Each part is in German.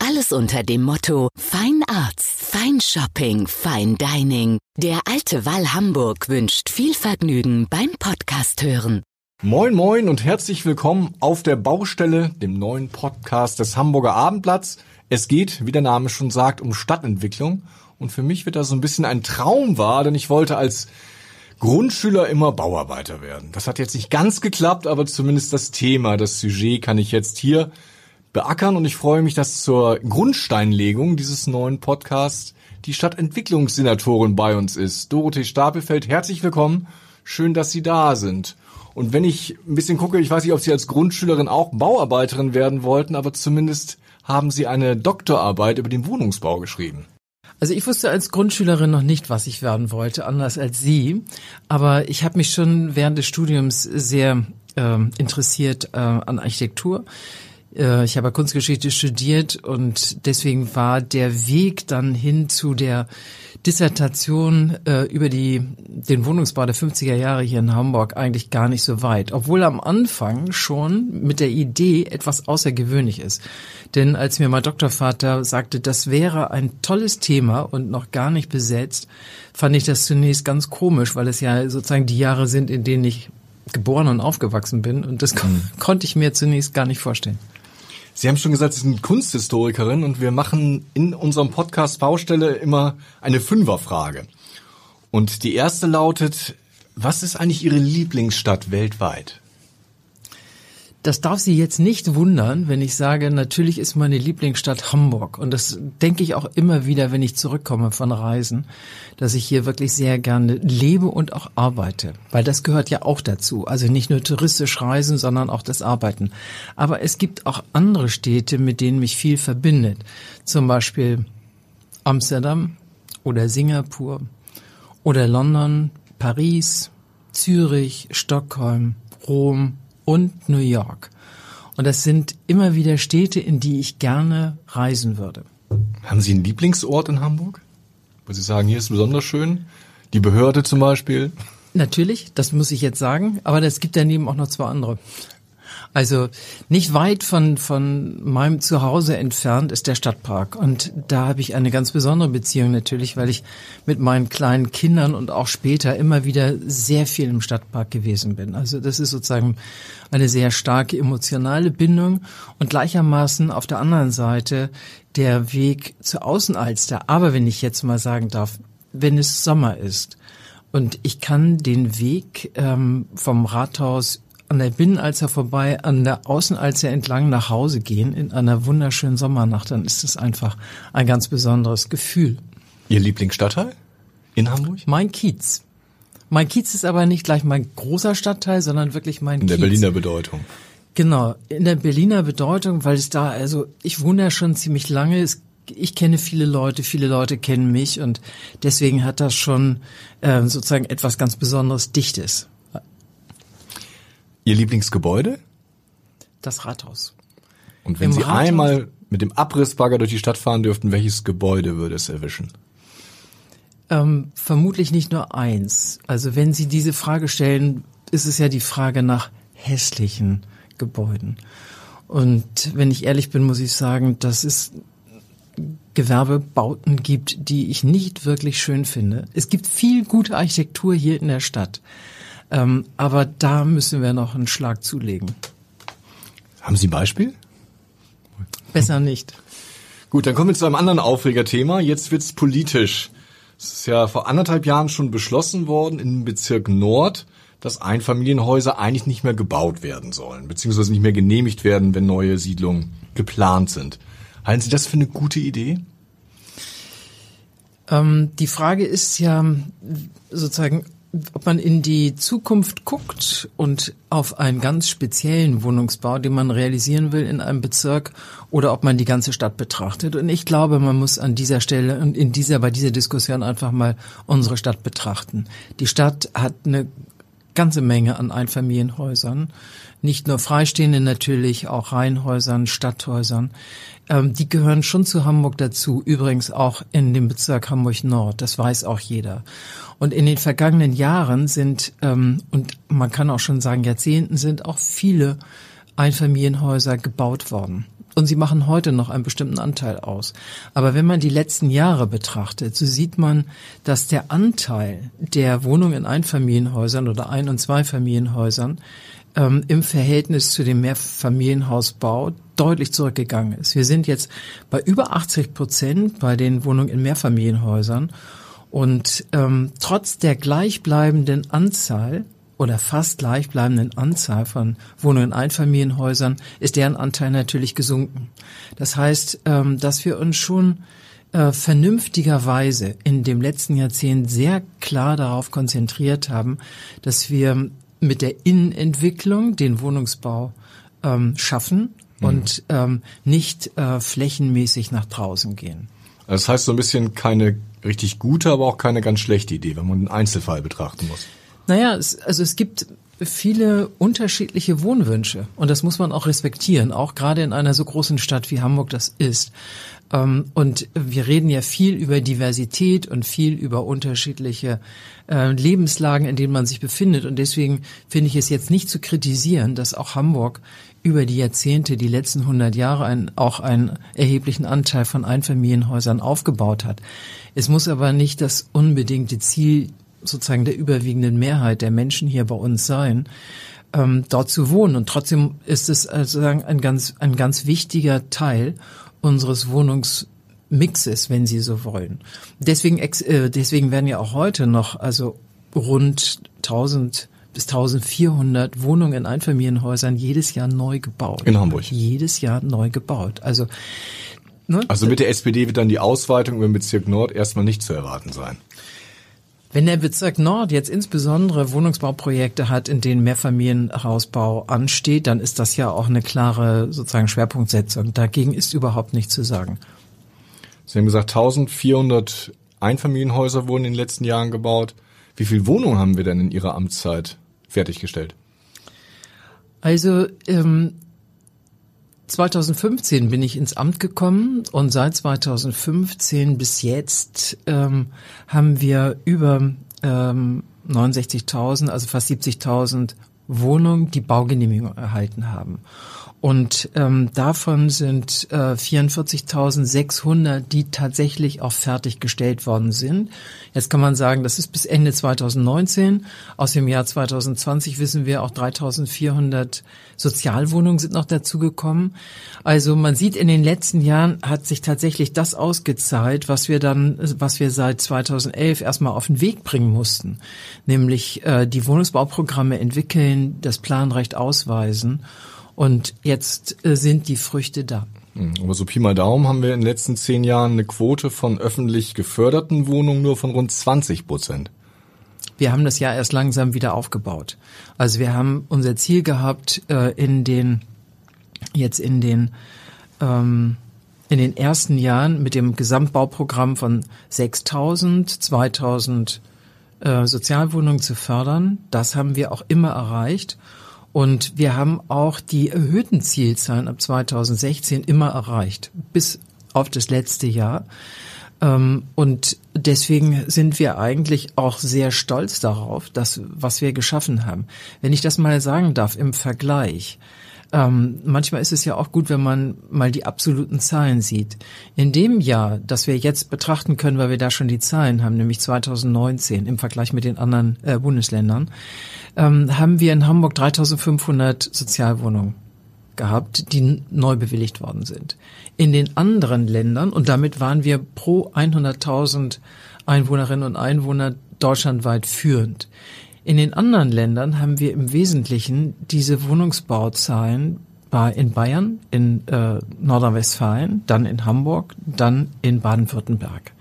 Alles unter dem Motto Fine Arts, Fine Shopping, Fine Dining. Der Alte Wall Hamburg wünscht viel Vergnügen beim Podcast hören. Moin moin und herzlich willkommen auf der Baustelle, dem neuen Podcast des Hamburger Abendblatts. Es geht, wie der Name schon sagt, um Stadtentwicklung. Und für mich wird das so ein bisschen ein Traum wahr, denn ich wollte als Grundschüler immer Bauarbeiter werden. Das hat jetzt nicht ganz geklappt, aber zumindest das Thema, das Sujet kann ich jetzt hier beackern und ich freue mich, dass zur Grundsteinlegung dieses neuen Podcasts die Stadtentwicklungssenatorin bei uns ist. Dorothee Stapelfeld, herzlich willkommen. Schön, dass Sie da sind. Und wenn ich ein bisschen gucke, ich weiß nicht, ob Sie als Grundschülerin auch Bauarbeiterin werden wollten, aber zumindest haben Sie eine Doktorarbeit über den Wohnungsbau geschrieben. Also ich wusste als Grundschülerin noch nicht, was ich werden wollte, anders als Sie. Aber ich habe mich schon während des Studiums sehr äh, interessiert äh, an Architektur. Äh, ich habe Kunstgeschichte studiert und deswegen war der Weg dann hin zu der Dissertation äh, über die, den Wohnungsbau der 50er Jahre hier in Hamburg eigentlich gar nicht so weit, obwohl am Anfang schon mit der Idee etwas außergewöhnlich ist. Denn als mir mein Doktorvater sagte, das wäre ein tolles Thema und noch gar nicht besetzt, fand ich das zunächst ganz komisch, weil es ja sozusagen die Jahre sind, in denen ich geboren und aufgewachsen bin und das kon konnte ich mir zunächst gar nicht vorstellen. Sie haben schon gesagt, Sie sind Kunsthistorikerin und wir machen in unserem Podcast Baustelle immer eine Fünferfrage. Und die erste lautet, was ist eigentlich Ihre Lieblingsstadt weltweit? Das darf Sie jetzt nicht wundern, wenn ich sage, natürlich ist meine Lieblingsstadt Hamburg. Und das denke ich auch immer wieder, wenn ich zurückkomme von Reisen, dass ich hier wirklich sehr gerne lebe und auch arbeite. Weil das gehört ja auch dazu. Also nicht nur touristisch reisen, sondern auch das Arbeiten. Aber es gibt auch andere Städte, mit denen mich viel verbindet. Zum Beispiel Amsterdam oder Singapur oder London, Paris, Zürich, Stockholm, Rom, und New York. Und das sind immer wieder Städte, in die ich gerne reisen würde. Haben Sie einen Lieblingsort in Hamburg? Wo Sie sagen, hier ist besonders schön? Die Behörde zum Beispiel? Natürlich, das muss ich jetzt sagen, aber es gibt daneben auch noch zwei andere. Also nicht weit von, von meinem Zuhause entfernt ist der Stadtpark. Und da habe ich eine ganz besondere Beziehung natürlich, weil ich mit meinen kleinen Kindern und auch später immer wieder sehr viel im Stadtpark gewesen bin. Also das ist sozusagen eine sehr starke emotionale Bindung und gleichermaßen auf der anderen Seite der Weg zur Außenalster. Aber wenn ich jetzt mal sagen darf, wenn es Sommer ist und ich kann den Weg ähm, vom Rathaus an der Binnenalster vorbei, an der Außenalster entlang nach Hause gehen in einer wunderschönen Sommernacht, dann ist es einfach ein ganz besonderes Gefühl. Ihr Lieblingsstadtteil in Hamburg? Mein Kiez. Mein Kiez ist aber nicht gleich mein großer Stadtteil, sondern wirklich mein In Kiez. der Berliner Bedeutung. Genau, in der Berliner Bedeutung, weil es da, also ich wohne ja schon ziemlich lange, es ich kenne viele Leute, viele Leute kennen mich und deswegen hat das schon äh, sozusagen etwas ganz Besonderes Dichtes. Ihr Lieblingsgebäude? Das Rathaus. Und wenn Im Sie Rathaus? einmal mit dem Abrissbagger durch die Stadt fahren dürften, welches Gebäude würde es erwischen? Ähm, vermutlich nicht nur eins. Also wenn Sie diese Frage stellen, ist es ja die Frage nach hässlichen Gebäuden. Und wenn ich ehrlich bin, muss ich sagen, dass es Gewerbebauten gibt, die ich nicht wirklich schön finde. Es gibt viel gute Architektur hier in der Stadt. Ähm, aber da müssen wir noch einen Schlag zulegen. Haben Sie ein Beispiel? Besser nicht. Gut, dann kommen wir zu einem anderen Aufregerthema. Jetzt wird's politisch. Es ist ja vor anderthalb Jahren schon beschlossen worden im Bezirk Nord, dass Einfamilienhäuser eigentlich nicht mehr gebaut werden sollen, beziehungsweise nicht mehr genehmigt werden, wenn neue Siedlungen geplant sind. Halten Sie das für eine gute Idee? Ähm, die Frage ist ja sozusagen, ob man in die Zukunft guckt und auf einen ganz speziellen Wohnungsbau, den man realisieren will in einem Bezirk, oder ob man die ganze Stadt betrachtet. Und ich glaube, man muss an dieser Stelle und in dieser, bei dieser Diskussion einfach mal unsere Stadt betrachten. Die Stadt hat eine ganze Menge an Einfamilienhäusern. Nicht nur Freistehende natürlich, auch Reihenhäusern, Stadthäusern. Ähm, die gehören schon zu Hamburg dazu, übrigens auch in dem Bezirk Hamburg Nord, das weiß auch jeder. Und in den vergangenen Jahren sind, ähm, und man kann auch schon sagen Jahrzehnten, sind auch viele Einfamilienhäuser gebaut worden. Und sie machen heute noch einen bestimmten Anteil aus. Aber wenn man die letzten Jahre betrachtet, so sieht man, dass der Anteil der Wohnungen in Einfamilienhäusern oder Ein- und Zweifamilienhäusern ähm, im Verhältnis zu dem Mehrfamilienhausbau deutlich zurückgegangen ist. Wir sind jetzt bei über 80 Prozent bei den Wohnungen in Mehrfamilienhäusern und ähm, trotz der gleichbleibenden Anzahl oder fast gleichbleibenden Anzahl von Wohnungen in Einfamilienhäusern ist deren Anteil natürlich gesunken. Das heißt, ähm, dass wir uns schon äh, vernünftigerweise in dem letzten Jahrzehnt sehr klar darauf konzentriert haben, dass wir mit der Innenentwicklung den Wohnungsbau ähm, schaffen mhm. und ähm, nicht äh, flächenmäßig nach draußen gehen. Das heißt so ein bisschen keine richtig gute, aber auch keine ganz schlechte Idee, wenn man einen Einzelfall betrachten muss. Naja, es, also es gibt viele unterschiedliche Wohnwünsche und das muss man auch respektieren, auch gerade in einer so großen Stadt wie Hamburg das ist. Ähm, und wir reden ja viel über Diversität und viel über unterschiedliche äh, Lebenslagen, in denen man sich befindet. Und deswegen finde ich es jetzt nicht zu kritisieren, dass auch Hamburg über die Jahrzehnte, die letzten 100 Jahre ein, auch einen erheblichen Anteil von Einfamilienhäusern aufgebaut hat. Es muss aber nicht das unbedingte Ziel sozusagen der überwiegenden Mehrheit der Menschen hier bei uns sein, ähm, dort zu wohnen. Und trotzdem ist es also ein ganz, ein ganz wichtiger Teil unseres Wohnungsmixes, wenn Sie so wollen. Deswegen, äh, deswegen werden ja auch heute noch also rund 1000 bis 1400 Wohnungen in Einfamilienhäusern jedes Jahr neu gebaut. In Hamburg. Jedes Jahr neu gebaut. Also Ne? Also mit der SPD wird dann die Ausweitung über den Bezirk Nord erstmal nicht zu erwarten sein. Wenn der Bezirk Nord jetzt insbesondere Wohnungsbauprojekte hat, in denen Mehrfamilienhausbau ansteht, dann ist das ja auch eine klare sozusagen Schwerpunktsetzung. Dagegen ist überhaupt nichts zu sagen. Sie haben gesagt, 1400 Einfamilienhäuser wurden in den letzten Jahren gebaut. Wie viele Wohnungen haben wir denn in Ihrer Amtszeit fertiggestellt? Also ähm, 2015 bin ich ins Amt gekommen und seit 2015 bis jetzt ähm, haben wir über ähm, 69.000, also fast 70.000 Wohnungen, die Baugenehmigung erhalten haben. Und ähm, davon sind äh, 44.600, die tatsächlich auch fertiggestellt worden sind. Jetzt kann man sagen, das ist bis Ende 2019. Aus dem Jahr 2020 wissen wir auch 3.400 Sozialwohnungen sind noch dazugekommen. Also man sieht, in den letzten Jahren hat sich tatsächlich das ausgezahlt, was wir dann, was wir seit 2011 erstmal auf den Weg bringen mussten, nämlich äh, die Wohnungsbauprogramme entwickeln, das Planrecht ausweisen und jetzt äh, sind die Früchte da. Hm, aber so Pi mal Daumen haben wir in den letzten zehn Jahren eine Quote von öffentlich geförderten Wohnungen nur von rund 20 Prozent. Wir haben das ja erst langsam wieder aufgebaut. Also wir haben unser Ziel gehabt, äh, in den, jetzt in den, ähm, in den ersten Jahren mit dem Gesamtbauprogramm von 6000, 2000 äh, Sozialwohnungen zu fördern. Das haben wir auch immer erreicht. Und wir haben auch die erhöhten Zielzahlen ab 2016 immer erreicht, bis auf das letzte Jahr. Ähm, und deswegen sind wir eigentlich auch sehr stolz darauf, dass, was wir geschaffen haben. Wenn ich das mal sagen darf im Vergleich, ähm, manchmal ist es ja auch gut, wenn man mal die absoluten Zahlen sieht. In dem Jahr, das wir jetzt betrachten können, weil wir da schon die Zahlen haben, nämlich 2019 im Vergleich mit den anderen äh, Bundesländern, ähm, haben wir in Hamburg 3500 Sozialwohnungen gehabt, die neu bewilligt worden sind. In den anderen Ländern, und damit waren wir pro 100.000 Einwohnerinnen und Einwohner deutschlandweit führend. In den anderen Ländern haben wir im Wesentlichen diese Wohnungsbauzahlen in Bayern, in äh, Nordrhein-Westfalen, dann in Hamburg, dann in Baden-Württemberg.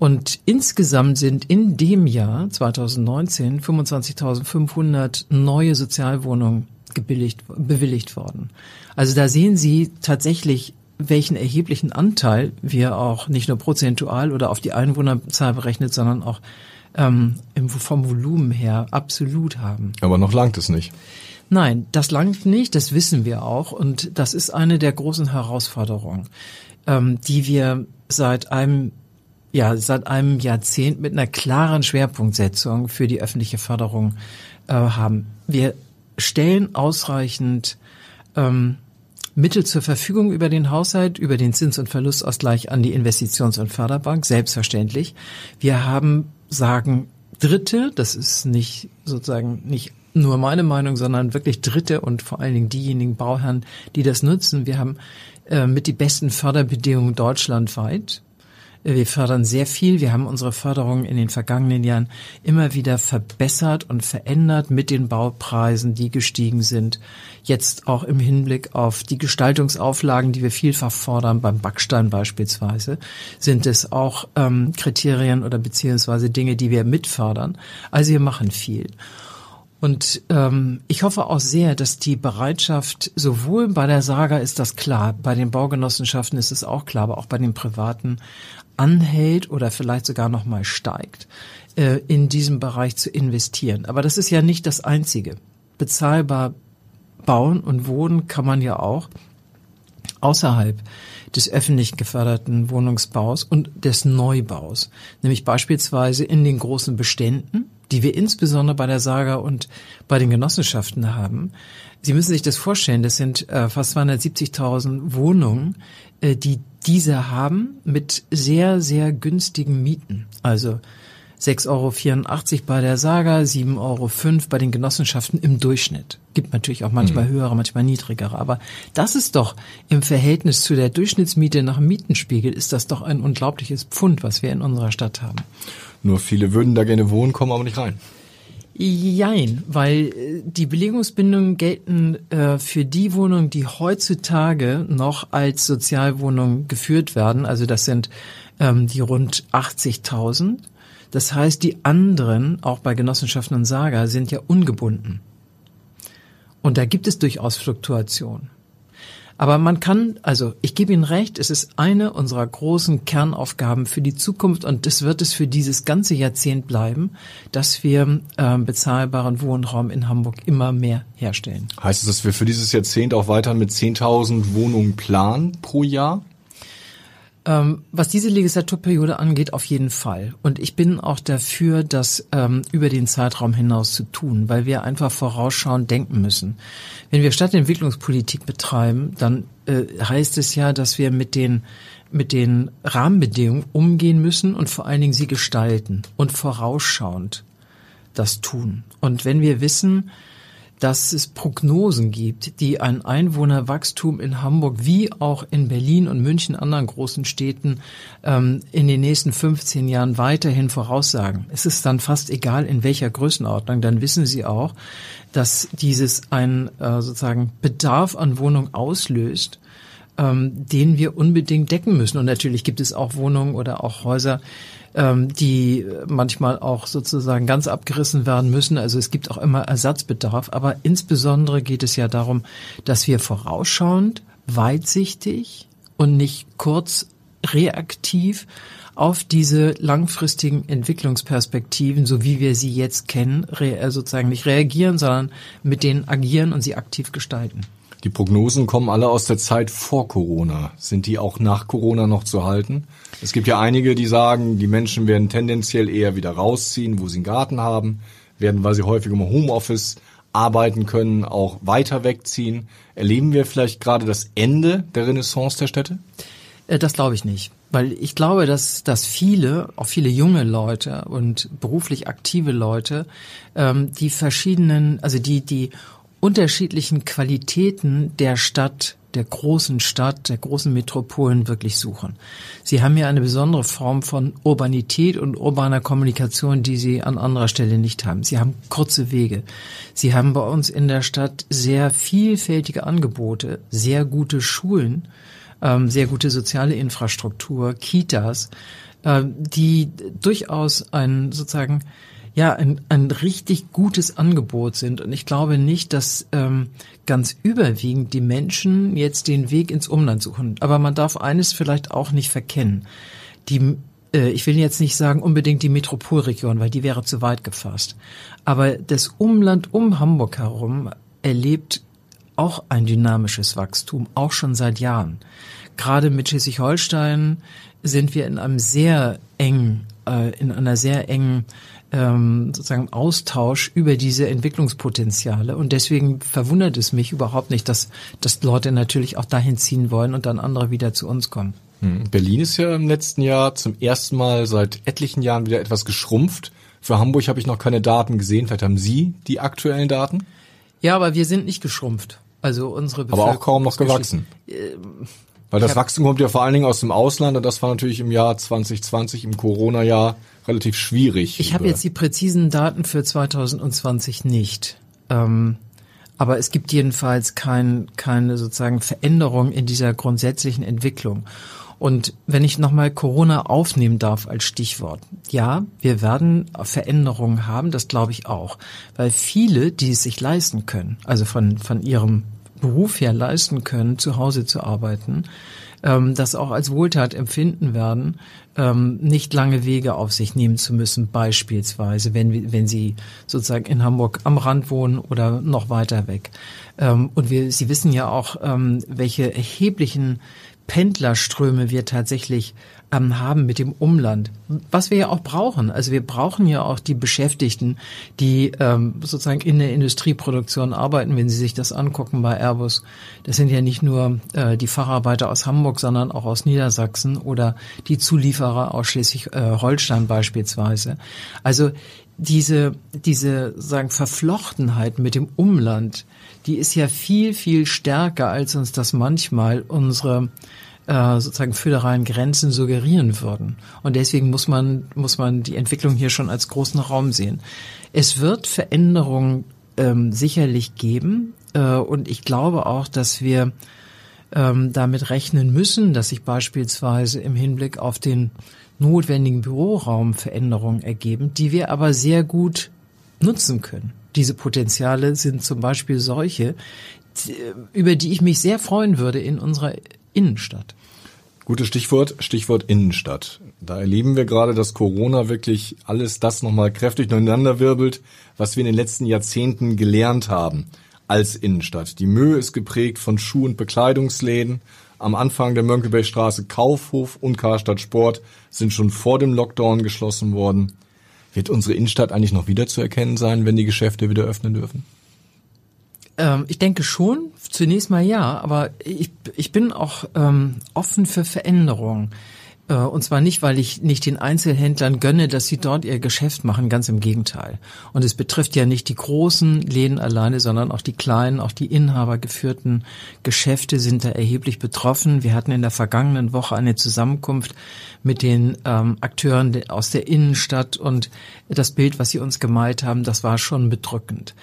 Und insgesamt sind in dem Jahr 2019 25.500 neue Sozialwohnungen gebilligt, bewilligt worden. Also da sehen Sie tatsächlich, welchen erheblichen Anteil wir auch nicht nur prozentual oder auf die Einwohnerzahl berechnet, sondern auch ähm, vom Volumen her absolut haben. Aber noch langt es nicht. Nein, das langt nicht, das wissen wir auch. Und das ist eine der großen Herausforderungen, ähm, die wir seit einem ja, seit einem Jahrzehnt mit einer klaren Schwerpunktsetzung für die öffentliche Förderung äh, haben. Wir stellen ausreichend ähm, Mittel zur Verfügung über den Haushalt, über den Zins- und Verlustausgleich an die Investitions- und Förderbank, selbstverständlich. Wir haben, sagen Dritte, das ist nicht sozusagen nicht nur meine Meinung, sondern wirklich Dritte und vor allen Dingen diejenigen Bauherren, die das nutzen. Wir haben äh, mit die besten Förderbedingungen deutschlandweit. Wir fördern sehr viel. Wir haben unsere Förderung in den vergangenen Jahren immer wieder verbessert und verändert mit den Baupreisen, die gestiegen sind. Jetzt auch im Hinblick auf die Gestaltungsauflagen, die wir vielfach fordern, beim Backstein beispielsweise, sind es auch ähm, Kriterien oder beziehungsweise Dinge, die wir mitfördern. Also wir machen viel. Und ähm, ich hoffe auch sehr, dass die Bereitschaft sowohl bei der Saga ist das klar, bei den Baugenossenschaften ist es auch klar, aber auch bei den Privaten anhält oder vielleicht sogar noch mal steigt, äh, in diesem Bereich zu investieren. Aber das ist ja nicht das Einzige. Bezahlbar bauen und wohnen kann man ja auch außerhalb des öffentlich geförderten Wohnungsbaus und des Neubaus, nämlich beispielsweise in den großen Beständen, die wir insbesondere bei der Saga und bei den Genossenschaften haben. Sie müssen sich das vorstellen, das sind äh, fast 270.000 Wohnungen, äh, die diese haben mit sehr, sehr günstigen Mieten. Also 6,84 Euro bei der Saga, 7,05 Euro bei den Genossenschaften im Durchschnitt. Gibt natürlich auch manchmal mhm. höhere, manchmal niedrigere. Aber das ist doch im Verhältnis zu der Durchschnittsmiete nach Mietenspiegel ist das doch ein unglaubliches Pfund, was wir in unserer Stadt haben. Nur viele würden da gerne wohnen, kommen aber nicht rein. Jein, weil äh, die Belegungsbindungen gelten äh, für die Wohnungen, die heutzutage noch als Sozialwohnungen geführt werden. Also das sind ähm, die rund 80.000. Das heißt, die anderen, auch bei Genossenschaften und Saga, sind ja ungebunden. Und da gibt es durchaus Fluktuation. Aber man kann, also ich gebe Ihnen recht, es ist eine unserer großen Kernaufgaben für die Zukunft und das wird es für dieses ganze Jahrzehnt bleiben, dass wir äh, bezahlbaren Wohnraum in Hamburg immer mehr herstellen. Heißt es, dass wir für dieses Jahrzehnt auch weiter mit 10.000 Wohnungen planen pro Jahr? Ähm, was diese Legislaturperiode angeht, auf jeden Fall. Und ich bin auch dafür, das ähm, über den Zeitraum hinaus zu tun, weil wir einfach vorausschauend denken müssen. Wenn wir Stadtentwicklungspolitik betreiben, dann äh, heißt es ja, dass wir mit den mit den Rahmenbedingungen umgehen müssen und vor allen Dingen sie gestalten und vorausschauend das tun. Und wenn wir wissen, dass es Prognosen gibt, die ein Einwohnerwachstum in Hamburg wie auch in Berlin und München, anderen großen Städten, ähm, in den nächsten 15 Jahren weiterhin voraussagen. Es ist dann fast egal, in welcher Größenordnung. Dann wissen Sie auch, dass dieses ein äh, sozusagen Bedarf an Wohnung auslöst, ähm, den wir unbedingt decken müssen. Und natürlich gibt es auch Wohnungen oder auch Häuser, ähm, die manchmal auch sozusagen ganz abgerissen werden müssen. Also es gibt auch immer Ersatzbedarf. Aber insbesondere geht es ja darum, dass wir vorausschauend, weitsichtig und nicht kurz reaktiv auf diese langfristigen Entwicklungsperspektiven, so wie wir sie jetzt kennen, äh, sozusagen nicht reagieren, sondern mit denen agieren und sie aktiv gestalten. Die Prognosen kommen alle aus der Zeit vor Corona. Sind die auch nach Corona noch zu halten? Es gibt ja einige, die sagen, die Menschen werden tendenziell eher wieder rausziehen, wo sie einen Garten haben, werden, weil sie häufig im Homeoffice arbeiten können, auch weiter wegziehen. Erleben wir vielleicht gerade das Ende der Renaissance der Städte? Äh, das glaube ich nicht. Weil ich glaube, dass, dass viele, auch viele junge Leute und beruflich aktive Leute, ähm, die verschiedenen, also die, die unterschiedlichen Qualitäten der Stadt, der großen Stadt, der großen Metropolen wirklich suchen. Sie haben ja eine besondere Form von Urbanität und urbaner Kommunikation, die sie an anderer Stelle nicht haben. Sie haben kurze Wege. Sie haben bei uns in der Stadt sehr vielfältige Angebote, sehr gute Schulen, ähm, sehr gute soziale Infrastruktur, Kitas, äh, die durchaus ein sozusagen ja ein, ein richtig gutes Angebot sind. Und ich glaube nicht, dass ähm, ganz überwiegend die Menschen jetzt den Weg ins Umland suchen. Aber man darf eines vielleicht auch nicht verkennen. Die äh, ich will jetzt nicht sagen unbedingt die Metropolregion, weil die wäre zu weit gefasst. Aber das Umland um Hamburg herum erlebt auch ein dynamisches Wachstum, auch schon seit Jahren. Gerade mit Schleswig-Holstein sind wir in einem sehr engen, äh, in einer sehr engen ähm, sozusagen Austausch über diese Entwicklungspotenziale. Und deswegen verwundert es mich überhaupt nicht, dass, dass Leute natürlich auch dahin ziehen wollen und dann andere wieder zu uns kommen. Hm. Berlin ist ja im letzten Jahr zum ersten Mal seit etlichen Jahren wieder etwas geschrumpft. Für Hamburg habe ich noch keine Daten gesehen. Vielleicht haben Sie die aktuellen Daten? Ja, aber wir sind nicht geschrumpft. Also unsere Bevölkerung Aber auch kaum noch gewachsen. Ähm, Weil das Wachstum kommt ja vor allen Dingen aus dem Ausland und das war natürlich im Jahr 2020, im Corona-Jahr, relativ schwierig. Ich habe jetzt die präzisen Daten für 2020 nicht. Ähm, aber es gibt jedenfalls kein, keine sozusagen Veränderung in dieser grundsätzlichen Entwicklung. Und wenn ich nochmal Corona aufnehmen darf als Stichwort. Ja, wir werden Veränderungen haben, das glaube ich auch. Weil viele, die es sich leisten können, also von, von ihrem Beruf her leisten können, zu Hause zu arbeiten, ähm, das auch als Wohltat empfinden werden, ähm, nicht lange Wege auf sich nehmen zu müssen, beispielsweise, wenn, wenn sie sozusagen in Hamburg am Rand wohnen oder noch weiter weg. Ähm, und wir, Sie wissen ja auch, ähm, welche erheblichen Pendlerströme wir tatsächlich ähm, haben mit dem Umland, was wir ja auch brauchen. Also wir brauchen ja auch die Beschäftigten, die ähm, sozusagen in der Industrieproduktion arbeiten, wenn Sie sich das angucken bei Airbus. Das sind ja nicht nur äh, die Facharbeiter aus Hamburg, sondern auch aus Niedersachsen oder die Zulieferer aus Schleswig-Holstein beispielsweise. Also diese, diese sagen Verflochtenheit mit dem Umland, die ist ja viel, viel stärker, als uns das manchmal unsere äh, sozusagen föderalen Grenzen suggerieren würden. Und deswegen muss man, muss man die Entwicklung hier schon als großen Raum sehen. Es wird Veränderungen ähm, sicherlich geben. Äh, und ich glaube auch, dass wir ähm, damit rechnen müssen, dass sich beispielsweise im Hinblick auf den notwendigen Büroraum Veränderungen ergeben, die wir aber sehr gut nutzen können. Diese Potenziale sind zum Beispiel solche, über die ich mich sehr freuen würde in unserer Innenstadt. Gutes Stichwort, Stichwort Innenstadt. Da erleben wir gerade, dass Corona wirklich alles das nochmal kräftig durcheinander wirbelt, was wir in den letzten Jahrzehnten gelernt haben als Innenstadt. Die Mühe ist geprägt von Schuh- und Bekleidungsläden. Am Anfang der Mönckebergstraße Kaufhof und Karstadt Sport sind schon vor dem Lockdown geschlossen worden. Wird unsere Innenstadt eigentlich noch wiederzuerkennen sein, wenn die Geschäfte wieder öffnen dürfen? Ähm, ich denke schon, zunächst mal ja, aber ich, ich bin auch ähm, offen für Veränderungen. Äh, und zwar nicht, weil ich nicht den Einzelhändlern gönne, dass sie dort ihr Geschäft machen, ganz im Gegenteil. Und es betrifft ja nicht die großen Läden alleine, sondern auch die kleinen, auch die inhabergeführten Geschäfte sind da erheblich betroffen. Wir hatten in der vergangenen Woche eine Zusammenkunft mit den ähm, Akteuren aus der Innenstadt und das Bild, was sie uns gemalt haben, das war schon bedrückend.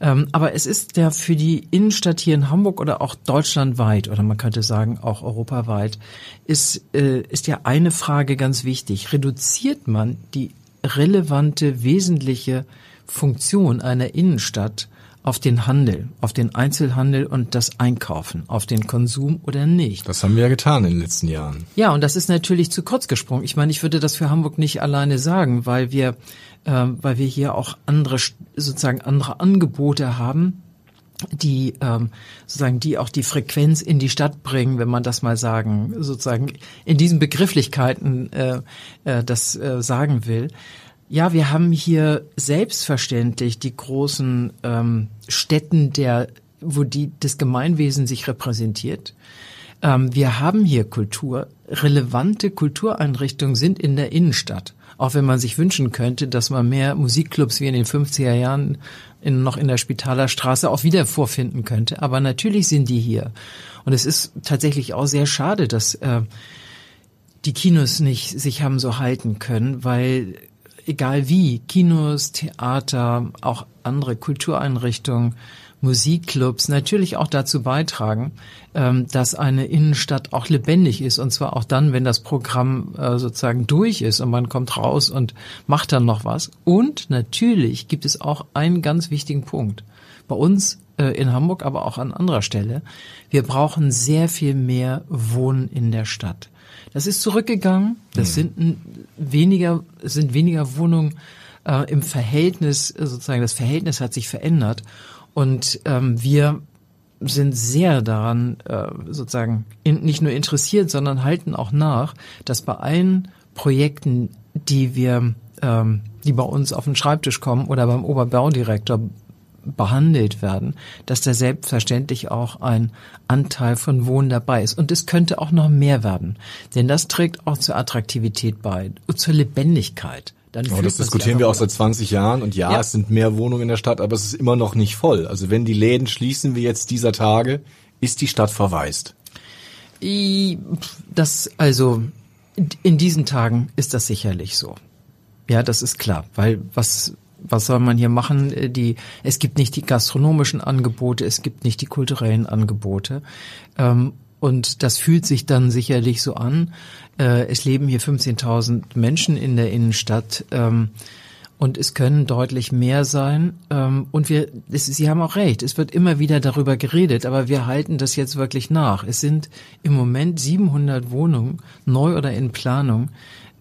Ähm, aber es ist ja für die Innenstadt hier in Hamburg oder auch deutschlandweit oder man könnte sagen auch europaweit, ist, äh, ist ja eine Frage ganz wichtig. Reduziert man die relevante, wesentliche Funktion einer Innenstadt auf den Handel, auf den Einzelhandel und das Einkaufen, auf den Konsum oder nicht. Das haben wir ja getan in den letzten Jahren. Ja, und das ist natürlich zu kurz gesprungen. Ich meine, ich würde das für Hamburg nicht alleine sagen, weil wir, äh, weil wir hier auch andere, sozusagen andere Angebote haben, die ähm, sozusagen die auch die Frequenz in die Stadt bringen, wenn man das mal sagen sozusagen in diesen Begrifflichkeiten äh, äh, das äh, sagen will. Ja, wir haben hier selbstverständlich die großen ähm, Städten der, wo die das Gemeinwesen sich repräsentiert. Ähm, wir haben hier Kultur. Relevante Kultureinrichtungen sind in der Innenstadt. Auch wenn man sich wünschen könnte, dass man mehr Musikclubs wie in den 50er Jahren in, noch in der Spitaler Straße auch wieder vorfinden könnte. Aber natürlich sind die hier. Und es ist tatsächlich auch sehr schade, dass äh, die Kinos nicht sich haben so halten können, weil egal wie, Kinos, Theater, auch andere Kultureinrichtungen, Musikclubs natürlich auch dazu beitragen, ähm, dass eine Innenstadt auch lebendig ist und zwar auch dann, wenn das Programm äh, sozusagen durch ist und man kommt raus und macht dann noch was. Und natürlich gibt es auch einen ganz wichtigen Punkt. Bei uns äh, in Hamburg, aber auch an anderer Stelle. Wir brauchen sehr viel mehr Wohnen in der Stadt. Das ist zurückgegangen. Das mhm. sind weniger, sind weniger Wohnungen äh, im Verhältnis, sozusagen das Verhältnis hat sich verändert. Und ähm, wir sind sehr daran äh, sozusagen in, nicht nur interessiert, sondern halten auch nach, dass bei allen Projekten, die wir, ähm, die bei uns auf den Schreibtisch kommen oder beim Oberbaudirektor behandelt werden, dass da selbstverständlich auch ein Anteil von Wohnen dabei ist. Und es könnte auch noch mehr werden. Denn das trägt auch zur Attraktivität bei, zur Lebendigkeit. Dann oh, das diskutieren wir auch seit 20 Jahren und ja, ja, es sind mehr Wohnungen in der Stadt, aber es ist immer noch nicht voll. Also wenn die Läden schließen wie jetzt dieser Tage, ist die Stadt verwaist. Das, also, in diesen Tagen ist das sicherlich so. Ja, das ist klar, weil was was soll man hier machen? Die, es gibt nicht die gastronomischen Angebote, es gibt nicht die kulturellen Angebote. Ähm, und das fühlt sich dann sicherlich so an. Äh, es leben hier 15.000 Menschen in der Innenstadt. Ähm, und es können deutlich mehr sein. Ähm, und wir, es, Sie haben auch recht, es wird immer wieder darüber geredet, aber wir halten das jetzt wirklich nach. Es sind im Moment 700 Wohnungen, neu oder in Planung,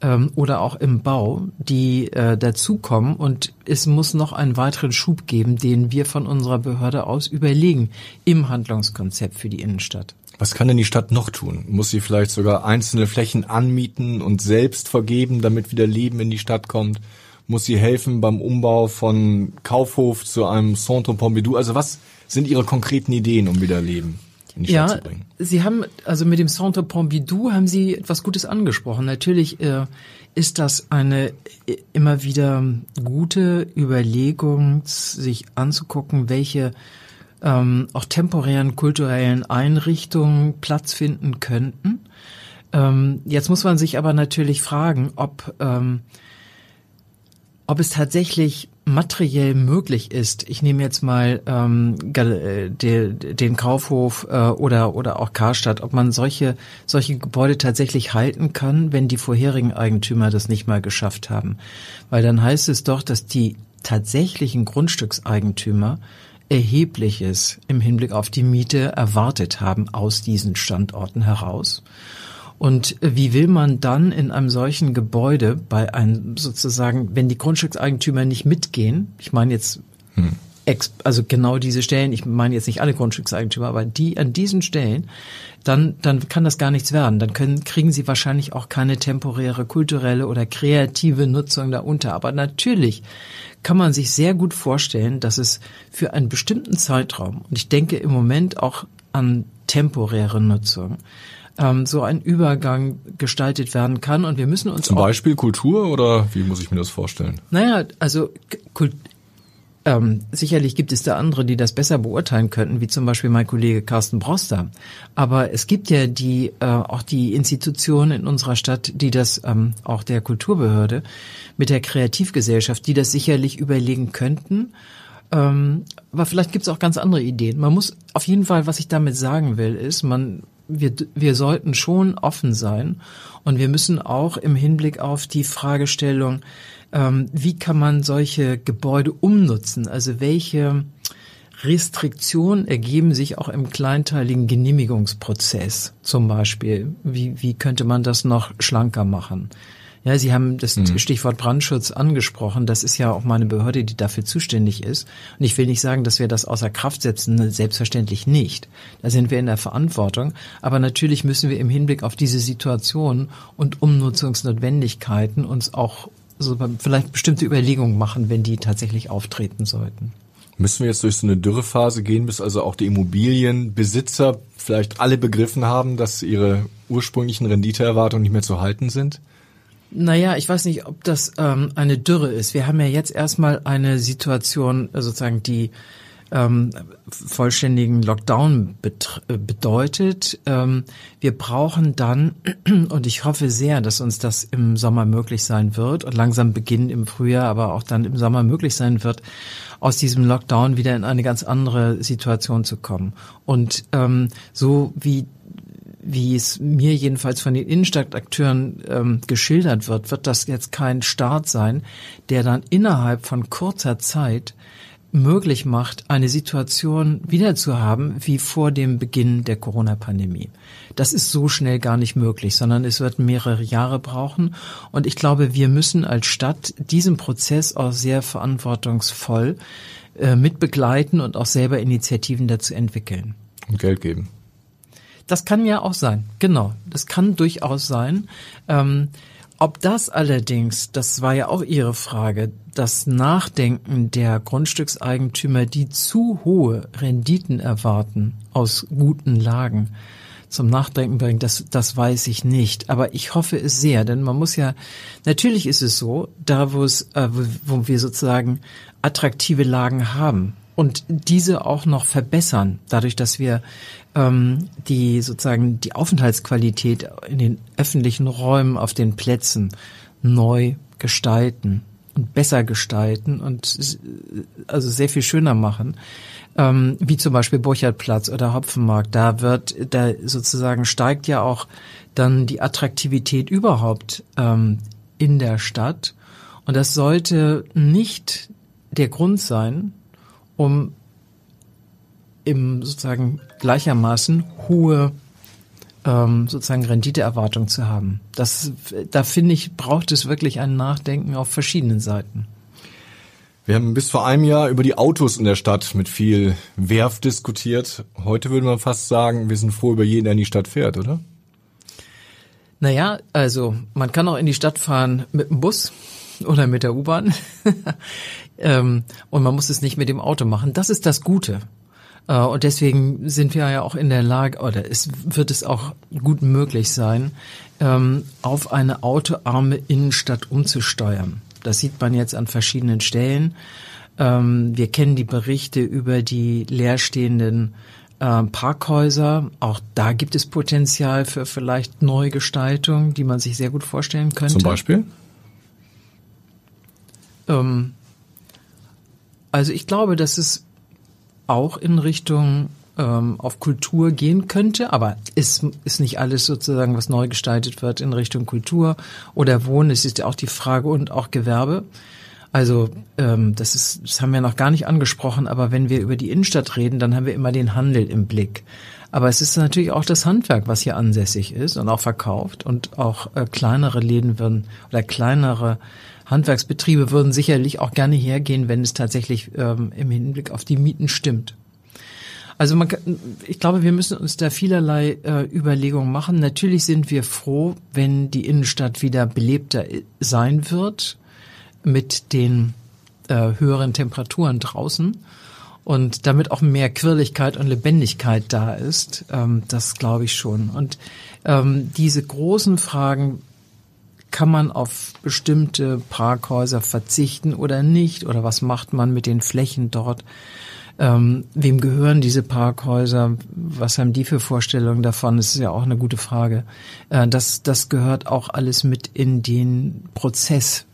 ähm, oder auch im Bau, die äh, dazukommen. Und es muss noch einen weiteren Schub geben, den wir von unserer Behörde aus überlegen im Handlungskonzept für die Innenstadt. Was kann denn die Stadt noch tun? Muss sie vielleicht sogar einzelne Flächen anmieten und selbst vergeben, damit wieder Leben in die Stadt kommt? Muss sie helfen beim Umbau von Kaufhof zu einem Centre Pompidou? Also was sind Ihre konkreten Ideen, um wieder Leben in die ja, Stadt zu bringen. Sie haben, also mit dem Centre Pompidou haben Sie etwas Gutes angesprochen. Natürlich äh, ist das eine äh, immer wieder gute Überlegung, sich anzugucken, welche ähm, auch temporären kulturellen Einrichtungen Platz finden könnten. Ähm, jetzt muss man sich aber natürlich fragen, ob, ähm, ob es tatsächlich materiell möglich ist, ich nehme jetzt mal ähm, äh, de, den Kaufhof äh, oder oder auch Karstadt, ob man solche solche Gebäude tatsächlich halten kann, wenn die vorherigen Eigentümer das nicht mal geschafft haben, weil dann heißt es doch, dass die tatsächlichen Grundstückseigentümer erhebliches im Hinblick auf die Miete erwartet haben aus diesen Standorten heraus. Und wie will man dann in einem solchen Gebäude bei einem sozusagen, wenn die Grundstückseigentümer nicht mitgehen, ich meine jetzt hm. also genau diese Stellen, ich meine jetzt nicht alle Grundstückseigentümer, aber die an diesen Stellen, dann, dann kann das gar nichts werden. Dann können, kriegen sie wahrscheinlich auch keine temporäre kulturelle oder kreative Nutzung darunter. Aber natürlich kann man sich sehr gut vorstellen, dass es für einen bestimmten Zeitraum, und ich denke im Moment auch an temporäre Nutzung, ähm, so ein Übergang gestaltet werden kann. Und wir müssen uns zum Beispiel Kultur oder wie muss ich mir das vorstellen? Naja, also Kult ähm, sicherlich gibt es da andere, die das besser beurteilen könnten, wie zum Beispiel mein Kollege Carsten Broster. Aber es gibt ja die äh, auch die Institutionen in unserer Stadt, die das ähm, auch der Kulturbehörde mit der Kreativgesellschaft, die das sicherlich überlegen könnten. Ähm, aber vielleicht gibt es auch ganz andere Ideen. Man muss auf jeden Fall, was ich damit sagen will, ist, man wir, wir sollten schon offen sein und wir müssen auch im Hinblick auf die Fragestellung, ähm, wie kann man solche Gebäude umnutzen, also welche Restriktionen ergeben sich auch im kleinteiligen Genehmigungsprozess zum Beispiel. Wie, wie könnte man das noch schlanker machen? Ja, Sie haben das mhm. Stichwort Brandschutz angesprochen. Das ist ja auch meine Behörde, die dafür zuständig ist. Und ich will nicht sagen, dass wir das außer Kraft setzen. Selbstverständlich nicht. Da sind wir in der Verantwortung. Aber natürlich müssen wir im Hinblick auf diese Situation und Umnutzungsnotwendigkeiten uns auch so vielleicht bestimmte Überlegungen machen, wenn die tatsächlich auftreten sollten. Müssen wir jetzt durch so eine Dürrephase gehen, bis also auch die Immobilienbesitzer vielleicht alle begriffen haben, dass ihre ursprünglichen Renditeerwartungen nicht mehr zu halten sind? Naja, ich weiß nicht, ob das ähm, eine Dürre ist. Wir haben ja jetzt erstmal eine Situation, äh, sozusagen, die ähm, vollständigen Lockdown äh, bedeutet. Ähm, wir brauchen dann, und ich hoffe sehr, dass uns das im Sommer möglich sein wird und langsam beginnen im Frühjahr, aber auch dann im Sommer möglich sein wird, aus diesem Lockdown wieder in eine ganz andere Situation zu kommen. Und ähm, so wie wie es mir jedenfalls von den Innenstadtakteuren ähm, geschildert wird, wird das jetzt kein Start sein, der dann innerhalb von kurzer Zeit möglich macht, eine Situation wieder zu haben wie vor dem Beginn der Corona-Pandemie. Das ist so schnell gar nicht möglich, sondern es wird mehrere Jahre brauchen. Und ich glaube, wir müssen als Stadt diesen Prozess auch sehr verantwortungsvoll äh, mitbegleiten und auch selber Initiativen dazu entwickeln. Und Geld geben. Das kann ja auch sein, genau. Das kann durchaus sein. Ähm, ob das allerdings, das war ja auch Ihre Frage, das Nachdenken der Grundstückseigentümer, die zu hohe Renditen erwarten aus guten Lagen, zum Nachdenken bringt, das, das weiß ich nicht. Aber ich hoffe es sehr, denn man muss ja, natürlich ist es so, da wo es, äh, wo wir sozusagen attraktive Lagen haben und diese auch noch verbessern, dadurch, dass wir ähm, die sozusagen die Aufenthaltsqualität in den öffentlichen Räumen auf den Plätzen neu gestalten und besser gestalten und also sehr viel schöner machen, ähm, wie zum Beispiel Burchardplatz oder Hopfenmarkt. Da wird, da sozusagen steigt ja auch dann die Attraktivität überhaupt ähm, in der Stadt. Und das sollte nicht der Grund sein, um im sozusagen gleichermaßen hohe ähm, sozusagen Renditeerwartung zu haben. Das, da finde ich, braucht es wirklich ein Nachdenken auf verschiedenen Seiten. Wir haben bis vor einem Jahr über die Autos in der Stadt mit viel Werf diskutiert. Heute würde man fast sagen, wir sind froh über jeden, der in die Stadt fährt, oder? Naja, also man kann auch in die Stadt fahren mit dem Bus oder mit der U-Bahn. ähm, und man muss es nicht mit dem Auto machen. Das ist das Gute. Äh, und deswegen sind wir ja auch in der Lage, oder es wird es auch gut möglich sein, ähm, auf eine autoarme Innenstadt umzusteuern. Das sieht man jetzt an verschiedenen Stellen. Ähm, wir kennen die Berichte über die leerstehenden äh, Parkhäuser. Auch da gibt es Potenzial für vielleicht Neugestaltung, die man sich sehr gut vorstellen könnte. Zum Beispiel? Ähm, also ich glaube, dass es auch in Richtung ähm, auf Kultur gehen könnte, aber es ist nicht alles sozusagen, was neu gestaltet wird in Richtung Kultur oder Wohnen. Es ist ja auch die Frage und auch Gewerbe. Also ähm, das ist, das haben wir noch gar nicht angesprochen, aber wenn wir über die Innenstadt reden, dann haben wir immer den Handel im Blick. Aber es ist natürlich auch das Handwerk, was hier ansässig ist und auch verkauft und auch äh, kleinere Läden würden oder kleinere Handwerksbetriebe würden sicherlich auch gerne hergehen, wenn es tatsächlich ähm, im Hinblick auf die Mieten stimmt. Also man, ich glaube, wir müssen uns da vielerlei äh, Überlegungen machen. Natürlich sind wir froh, wenn die Innenstadt wieder belebter äh, sein wird mit den äh, höheren Temperaturen draußen und damit auch mehr Quirligkeit und Lebendigkeit da ist. Ähm, das glaube ich schon. Und ähm, diese großen Fragen, kann man auf bestimmte Parkhäuser verzichten oder nicht? Oder was macht man mit den Flächen dort? Ähm, wem gehören diese Parkhäuser? Was haben die für Vorstellungen davon? Das ist ja auch eine gute Frage. Äh, das, das gehört auch alles mit in den Prozess,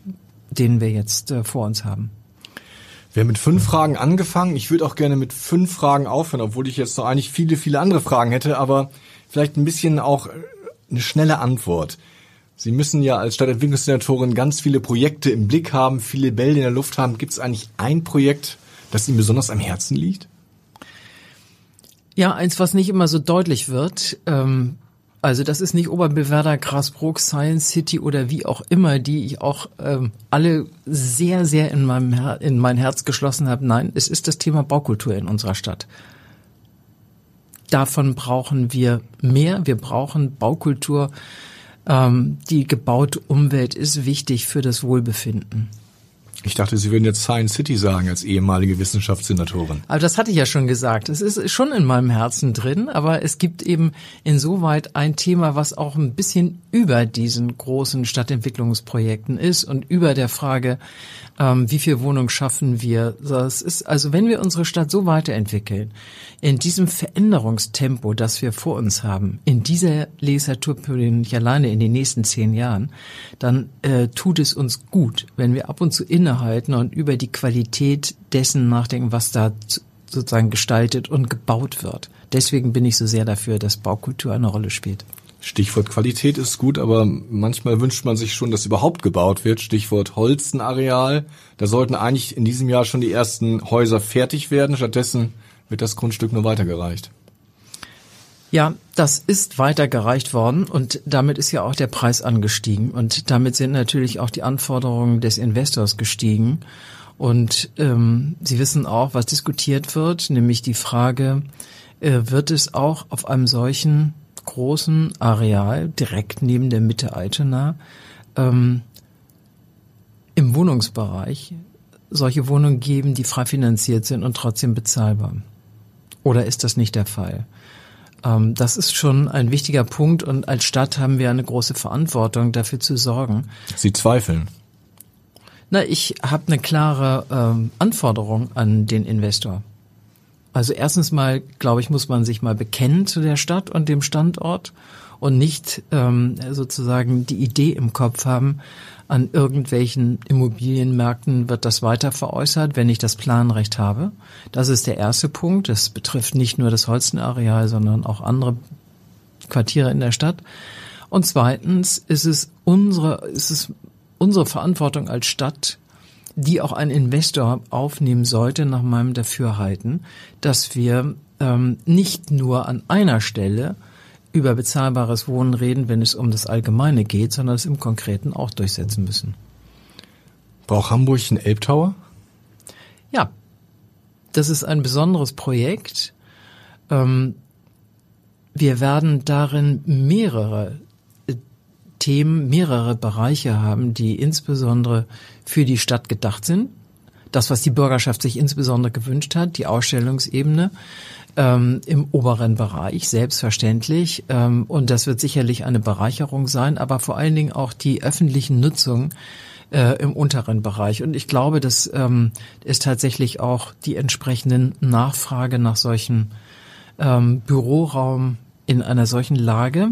den wir jetzt äh, vor uns haben. Wir haben mit fünf Fragen angefangen. Ich würde auch gerne mit fünf Fragen aufhören, obwohl ich jetzt noch eigentlich viele, viele andere Fragen hätte, aber vielleicht ein bisschen auch eine schnelle Antwort. Sie müssen ja als Stadtentwicklungssenatorin ganz viele Projekte im Blick haben, viele Bälle in der Luft haben. Gibt es eigentlich ein Projekt, das Ihnen besonders am Herzen liegt? Ja, eins, was nicht immer so deutlich wird. Ähm, also das ist nicht Oberbewerder, Grasbrook, Science City oder wie auch immer, die ich auch ähm, alle sehr, sehr in, meinem Her in mein Herz geschlossen habe. Nein, es ist das Thema Baukultur in unserer Stadt. Davon brauchen wir mehr. Wir brauchen Baukultur ähm, die gebaute Umwelt ist wichtig für das Wohlbefinden. Ich dachte, Sie würden jetzt Science City sagen als ehemalige Wissenschaftssenatorin. Aber das hatte ich ja schon gesagt. Es ist schon in meinem Herzen drin, aber es gibt eben insoweit ein Thema, was auch ein bisschen über diesen großen Stadtentwicklungsprojekten ist und über der Frage, ähm, wie viel Wohnung schaffen wir. Das ist also, wenn wir unsere Stadt so weiterentwickeln, in diesem Veränderungstempo, das wir vor uns haben, in dieser Legislaturperiode nicht alleine in den nächsten zehn Jahren, dann äh, tut es uns gut, wenn wir ab und zu innehalten und über die Qualität dessen nachdenken, was da sozusagen gestaltet und gebaut wird. Deswegen bin ich so sehr dafür, dass Baukultur eine Rolle spielt. Stichwort Qualität ist gut, aber manchmal wünscht man sich schon, dass überhaupt gebaut wird. Stichwort Holzenareal. Da sollten eigentlich in diesem Jahr schon die ersten Häuser fertig werden. Stattdessen wird das Grundstück nur weitergereicht. Ja, das ist weitergereicht worden und damit ist ja auch der Preis angestiegen und damit sind natürlich auch die Anforderungen des Investors gestiegen. Und ähm, Sie wissen auch, was diskutiert wird, nämlich die Frage, äh, wird es auch auf einem solchen großen Areal direkt neben der Mitte Altena ähm, im Wohnungsbereich solche Wohnungen geben, die frei finanziert sind und trotzdem bezahlbar? Oder ist das nicht der Fall? Ähm, das ist schon ein wichtiger Punkt und als Stadt haben wir eine große Verantwortung, dafür zu sorgen. Sie zweifeln? Na, ich habe eine klare ähm, Anforderung an den Investor. Also erstens mal, glaube ich, muss man sich mal bekennen zu der Stadt und dem Standort und nicht ähm, sozusagen die Idee im Kopf haben, an irgendwelchen Immobilienmärkten wird das weiter veräußert, wenn ich das Planrecht habe. Das ist der erste Punkt. Das betrifft nicht nur das Holstenareal, sondern auch andere Quartiere in der Stadt. Und zweitens ist es unsere, ist es unsere Verantwortung als Stadt, die auch ein Investor aufnehmen sollte, nach meinem Dafürhalten, dass wir ähm, nicht nur an einer Stelle über bezahlbares Wohnen reden, wenn es um das Allgemeine geht, sondern es im Konkreten auch durchsetzen müssen. Braucht Hamburg einen Elbtower? Ja, das ist ein besonderes Projekt. Ähm, wir werden darin mehrere äh, Themen, mehrere Bereiche haben, die insbesondere für die Stadt gedacht sind. Das, was die Bürgerschaft sich insbesondere gewünscht hat, die Ausstellungsebene ähm, im oberen Bereich, selbstverständlich. Ähm, und das wird sicherlich eine Bereicherung sein, aber vor allen Dingen auch die öffentlichen Nutzung äh, im unteren Bereich. Und ich glaube, dass ähm, es tatsächlich auch die entsprechenden Nachfrage nach solchen ähm, Büroraum in einer solchen Lage,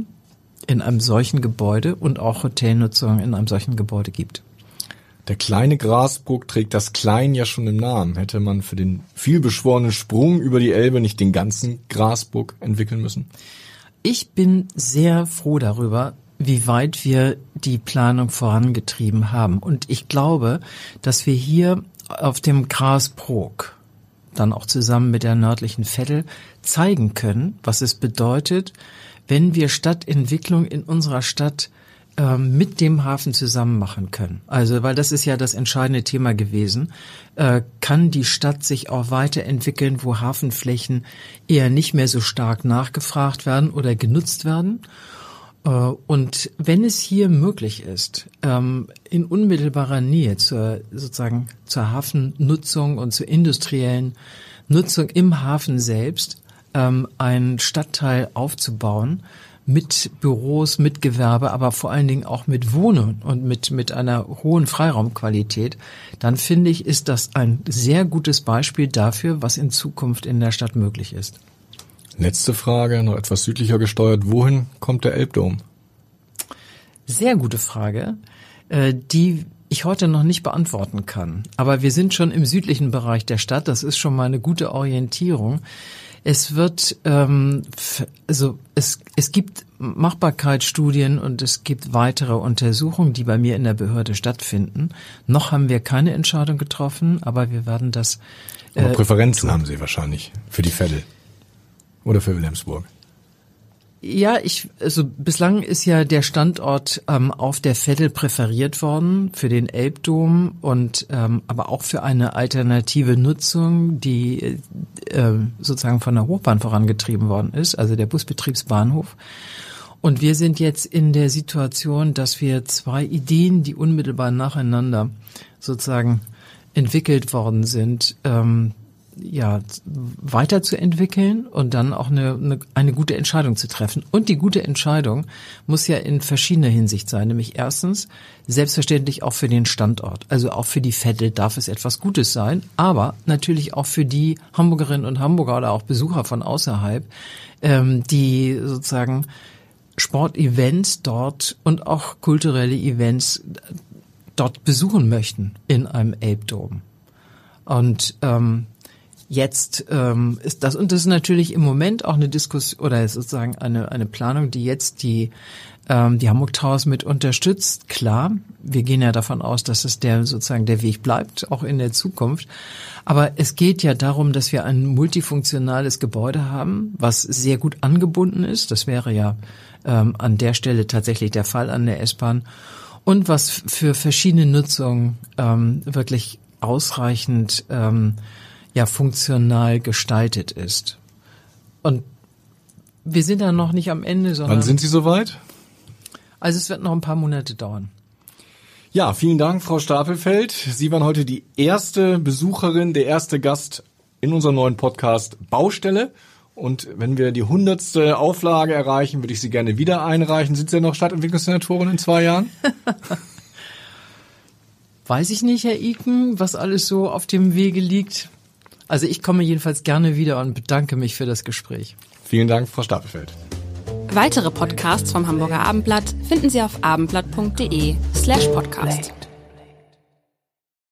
in einem solchen Gebäude und auch Hotelnutzung in einem solchen Gebäude gibt. Der kleine Grasbruck trägt das Klein ja schon im Namen. Hätte man für den vielbeschworenen Sprung über die Elbe nicht den ganzen Grasbruck entwickeln müssen? Ich bin sehr froh darüber, wie weit wir die Planung vorangetrieben haben. Und ich glaube, dass wir hier auf dem Grasbrook dann auch zusammen mit der nördlichen Vettel zeigen können, was es bedeutet, wenn wir Stadtentwicklung in unserer Stadt ähm, mit dem Hafen zusammen machen können. Also, weil das ist ja das entscheidende Thema gewesen. Äh, kann die Stadt sich auch weiterentwickeln, wo Hafenflächen eher nicht mehr so stark nachgefragt werden oder genutzt werden? Äh, und wenn es hier möglich ist, ähm, in unmittelbarer Nähe zur sozusagen zur Hafennutzung und zur industriellen Nutzung im Hafen selbst ähm, einen Stadtteil aufzubauen, mit Büros, mit Gewerbe, aber vor allen Dingen auch mit Wohnen und mit, mit einer hohen Freiraumqualität, dann finde ich, ist das ein sehr gutes Beispiel dafür, was in Zukunft in der Stadt möglich ist. Letzte Frage, noch etwas südlicher gesteuert. Wohin kommt der Elbdom? Sehr gute Frage, äh, die ich heute noch nicht beantworten kann. Aber wir sind schon im südlichen Bereich der Stadt. Das ist schon mal eine gute Orientierung. Es wird, ähm, also es, es gibt Machbarkeitsstudien und es gibt weitere Untersuchungen, die bei mir in der Behörde stattfinden. Noch haben wir keine Entscheidung getroffen, aber wir werden das. Äh, aber Präferenzen haben Sie wahrscheinlich für die Fälle oder für Wilhelmsburg. Ja, ich, also bislang ist ja der Standort ähm, auf der Vettel präferiert worden für den Elbdom und ähm, aber auch für eine alternative Nutzung, die äh, sozusagen von der Hochbahn vorangetrieben worden ist, also der Busbetriebsbahnhof. Und wir sind jetzt in der Situation, dass wir zwei Ideen, die unmittelbar nacheinander sozusagen entwickelt worden sind, ähm, ja, weiterzuentwickeln und dann auch eine, eine, eine gute Entscheidung zu treffen. Und die gute Entscheidung muss ja in verschiedener Hinsicht sein. Nämlich erstens, selbstverständlich auch für den Standort. Also auch für die Vettel darf es etwas Gutes sein, aber natürlich auch für die Hamburgerinnen und Hamburger oder auch Besucher von außerhalb, ähm, die sozusagen Sportevents dort und auch kulturelle Events dort besuchen möchten in einem Elbdom. Und ähm, jetzt ähm, ist das und das ist natürlich im Moment auch eine Diskussion oder sozusagen eine eine Planung, die jetzt die ähm, die Hamburg Towers mit unterstützt. Klar, wir gehen ja davon aus, dass es der sozusagen der Weg bleibt, auch in der Zukunft. Aber es geht ja darum, dass wir ein multifunktionales Gebäude haben, was sehr gut angebunden ist. Das wäre ja ähm, an der Stelle tatsächlich der Fall an der S-Bahn und was für verschiedene Nutzungen ähm, wirklich ausreichend ähm, ja funktional gestaltet ist. Und wir sind da noch nicht am Ende, sondern. Wann sind Sie soweit? Also es wird noch ein paar Monate dauern. Ja, vielen Dank, Frau Stapelfeld. Sie waren heute die erste Besucherin, der erste Gast in unserem neuen Podcast Baustelle. Und wenn wir die hundertste Auflage erreichen, würde ich Sie gerne wieder einreichen. Sind Sie ja noch Stadtentwicklungssenatorin in zwei Jahren? Weiß ich nicht, Herr Iken, was alles so auf dem Wege liegt. Also ich komme jedenfalls gerne wieder und bedanke mich für das Gespräch. Vielen Dank, Frau Stapelfeld. Weitere Podcasts vom Hamburger Abendblatt finden Sie auf abendblatt.de slash podcast.